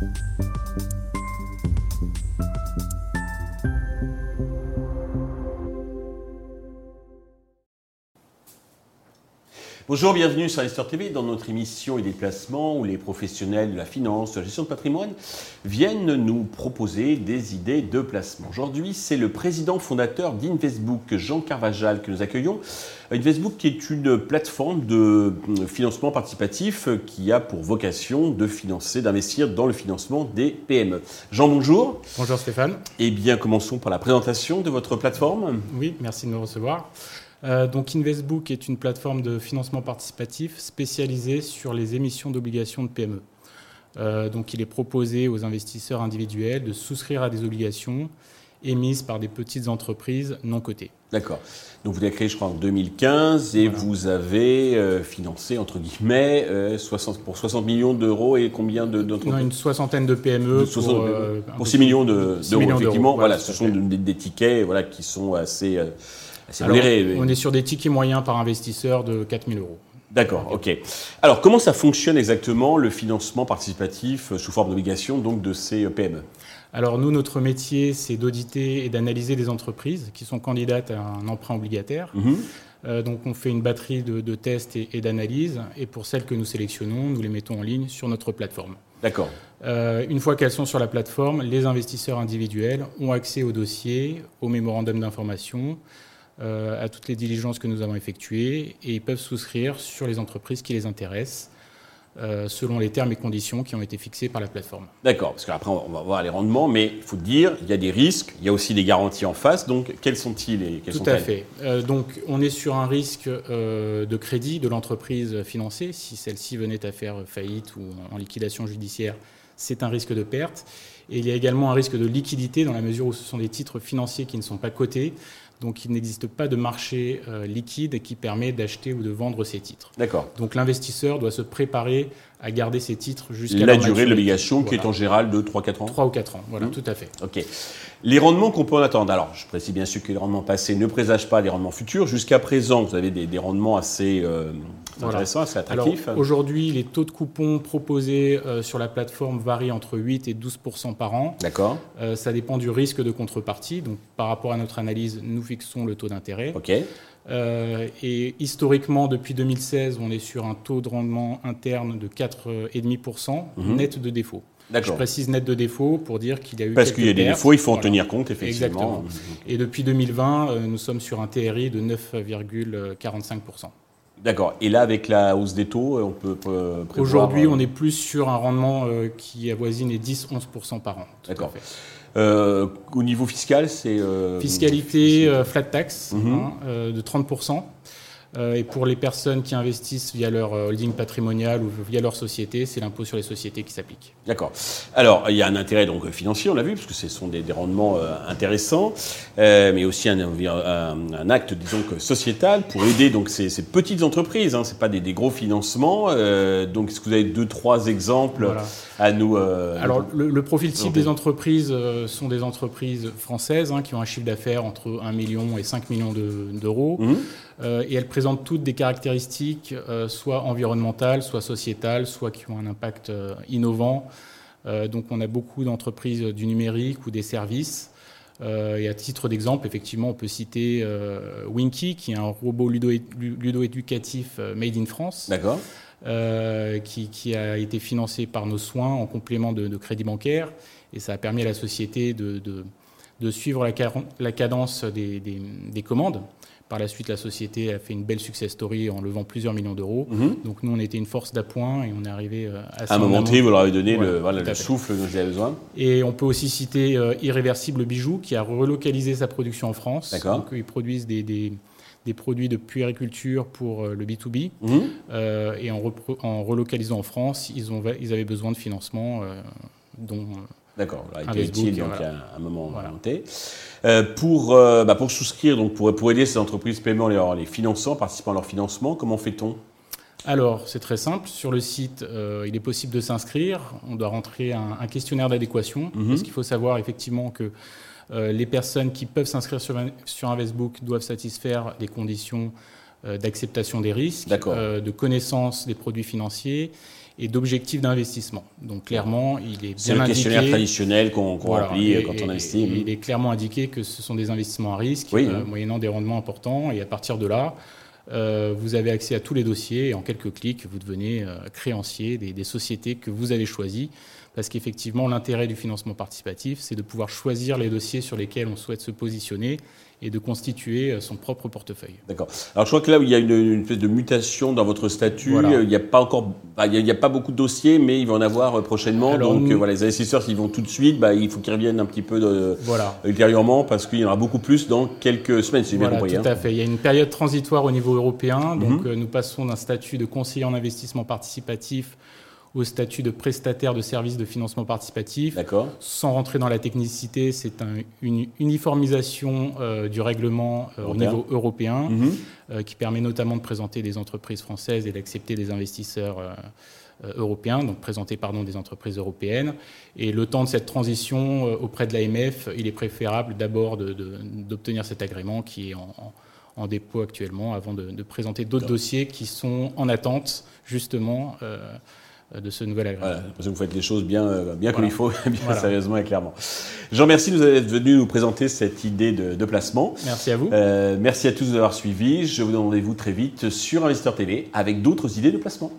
you Bonjour, bienvenue sur Investor TV dans notre émission et déplacements où les professionnels de la finance, de la gestion de patrimoine viennent nous proposer des idées de placement. Aujourd'hui, c'est le président fondateur d'Investbook, Jean Carvajal, que nous accueillons. Investbook qui est une plateforme de financement participatif qui a pour vocation de financer, d'investir dans le financement des PME. Jean, bonjour. Bonjour Stéphane. Eh bien, commençons par la présentation de votre plateforme. Oui, merci de nous recevoir. Euh, donc Investbook est une plateforme de financement participatif spécialisée sur les émissions d'obligations de PME. Euh, donc il est proposé aux investisseurs individuels de souscrire à des obligations émises par des petites entreprises non cotées. D'accord. Donc vous l'avez créé, je crois, en 2015 et vous avez euh, financé, entre guillemets, 60, pour 60 millions d'euros et combien d'entreprises? Une soixantaine de PME. pour, pour, 6 millions d'euros, effectivement. Voilà, ce sont des, des, tickets voilà, qui sont assez on est sur des tickets moyens par investisseur de 4000 euros. D'accord, ok. Alors, comment ça fonctionne exactement le financement participatif euh, sous forme d'obligation donc de ces euh, PME Alors, nous, notre métier, c'est d'auditer et d'analyser des entreprises qui sont candidates à un emprunt obligataire. Mhm. Euh, donc, on fait une batterie de, tests et, d'analyses. Et pour celles que nous sélectionnons, nous les mettons en ligne sur notre plateforme. D'accord. une fois qu'elles sont sur la plateforme, les investisseurs individuels ont accès au dossier, au mémorandum d'information, à toutes les diligences que nous avons effectuées et ils peuvent souscrire sur les entreprises qui les intéressent. Euh, selon les termes et conditions qui ont été fixés par la plateforme. D'accord, parce qu'après on va voir les rendements, mais il faut dire, il y a des risques, il y a aussi des garanties en face, donc quels sont-ils et Tout à fait. Euh, donc on est sur un risque de crédit de l'entreprise financée, si celle-ci venait à faire faillite ou en liquidation judiciaire, c'est un risque de perte. Et il y a également un risque de liquidité dans la mesure où ce sont des titres financiers qui ne sont pas cotés. Donc il n'existe pas de marché euh, liquide qui permet d'acheter ou de vendre ces titres. D'accord. Donc l'investisseur doit se préparer à garder ces titres jusqu'à la durée de l'obligation qui est en général de 3-4 ans 3 ou 4 ans, voilà, mmh. tout à fait. OK. Les rendements qu'on peut en attendre. Alors, je précise bien sûr que les rendements passés ne présagent pas les rendements futurs. Jusqu'à présent, vous avez des, rendements assez euh, intéressants, assez attractifs. Aujourd'hui, les taux de coupons proposés euh, sur la plateforme varient entre 8 et 12% par an. D'accord. Euh, ça dépend du risque de contrepartie. Donc, par rapport à notre analyse, nous fixons le taux d'intérêt. OK. et historiquement, depuis 2016, on est sur un taux de rendement interne de 4,5% mmh. net de défaut. Je précise net de défaut pour dire qu'il y a eu. Parce qu'il y a des défauts, il faut en tenir compte, effectivement. Exactement. Et depuis 2020, euh, nous sommes sur un TRI de 9,45%. D'accord. Et là, avec la hausse des taux, euh, on peut prévoir... Aujourd'hui, euh, on est plus sur un rendement qui avoisine les 10-11% par an. D'accord. au niveau fiscal, c'est... Fiscalité flat tax mhm. hein, de 30%. Euh, et pour les personnes qui investissent via leur euh, holding patrimonial ou via leur société, c'est l'impôt sur les sociétés qui s'applique. D'accord. Alors, il y a un intérêt donc financier, on l'a vu, parce que ce sont des, rendements euh, intéressants, mais aussi un, un, acte, disons, sociétal pour aider donc ces, petites entreprises. Hein, c'est pas des, gros financements. donc, est-ce que vous avez deux, trois exemples à nous Alors, le, profil type des entreprises sont des entreprises françaises hein, qui ont un chiffre d'affaires entre 1 million et 5 millions d'euros. Mmh. Euh, et elles présentent toutes des caractéristiques euh, soit environnementales, soit sociétales, soit qui ont un impact euh, innovant. donc on a beaucoup d'entreprises du numérique ou des services. et à titre d'exemple, effectivement, on peut citer Winky, qui est un robot ludo-éducatif made in France. D'accord. qui, a été financé par nos soins en complément de, crédit bancaire. Et ça a permis à la société de, suivre la, cadence des commandes. Par la suite, la société a fait une belle success story en levant plusieurs millions d'euros. Mhm. Donc nous, on était une force d'appoint et on est arrivé euh, à... À un moment T, vous leur avez donné le, souffle dont avaient besoin. Et on peut aussi citer euh, Irréversible Bijoux, qui a relocalisé sa production en France. D'accord. Donc ils produisent des, des, des, produits de puériculture pour euh, le B2B. Mhm. et en, en, relocalisant en France, ils, ont, ils avaient besoin de financement dont D'accord, a été utile donc à un moment voilà. Euh, pour, euh, bah, pour souscrire, donc pour, pour aider ces entreprises paiement les, les finançant, participant à leur financement, comment fait-on? Alors, c'est très simple. Sur le site, euh, il est possible de s'inscrire. On doit rentrer un, questionnaire d'adéquation. Mhm. Parce qu'il faut savoir effectivement que les personnes qui peuvent s'inscrire sur, sur Investbook doivent satisfaire des conditions d'acceptation des risques, de connaissance des produits financiers et d'objectifs d'investissement. Donc clairement, il est bien C'est le questionnaire traditionnel qu'on remplit quand on investit. il est clairement indiqué que ce sont des investissements à risque, euh, moyennant des rendements importants. Et à partir de là, euh, vous avez accès à tous les dossiers et en quelques clics, vous devenez euh, créancier des, des, sociétés que vous avez choisies. Parce qu'effectivement, l'intérêt du financement participatif, c'est de pouvoir choisir les dossiers sur lesquels on souhaite se positionner et de constituer euh, son propre portefeuille. D'accord. Alors je crois que là où il y a une, espèce de mutation dans votre statut, il n'y a pas encore, bah, il n'y a, pas beaucoup de dossiers, mais il va en avoir euh, prochainement. donc euh, voilà, les investisseurs s'ils vont tout de suite, bah, il faut qu'ils reviennent un petit peu de, voilà. ultérieurement parce qu'il y en aura beaucoup plus dans quelques semaines, si j'ai bien compris. Tout à fait. Il y a une période transitoire au niveau européen, donc mhm. nous passons d'un statut de conseiller en investissement participatif au statut de prestataire de services de financement participatif. Sans rentrer dans la technicité, c'est une uniformisation euh, du règlement euh, au niveau européen mhm. euh, qui permet notamment de présenter des entreprises françaises et d'accepter des investisseurs européens, donc présenter pardon, des entreprises européennes. Et le temps de cette transition auprès de l'AMF, il est préférable d'abord d'obtenir cet agrément qui est en, dépôt actuellement avant de, présenter d'autres dossiers qui sont en attente justement euh, de ce nouvel agrément. Voilà, parce que vous faites les choses bien, euh, bien comme il faut, bien sérieusement et clairement. Jean, merci de vous être venu nous présenter cette idée de, placement. Merci à vous. Euh, merci à tous d'avoir suivi. Je vous donne rendez-vous très vite sur Investeur TV avec d'autres idées de placement.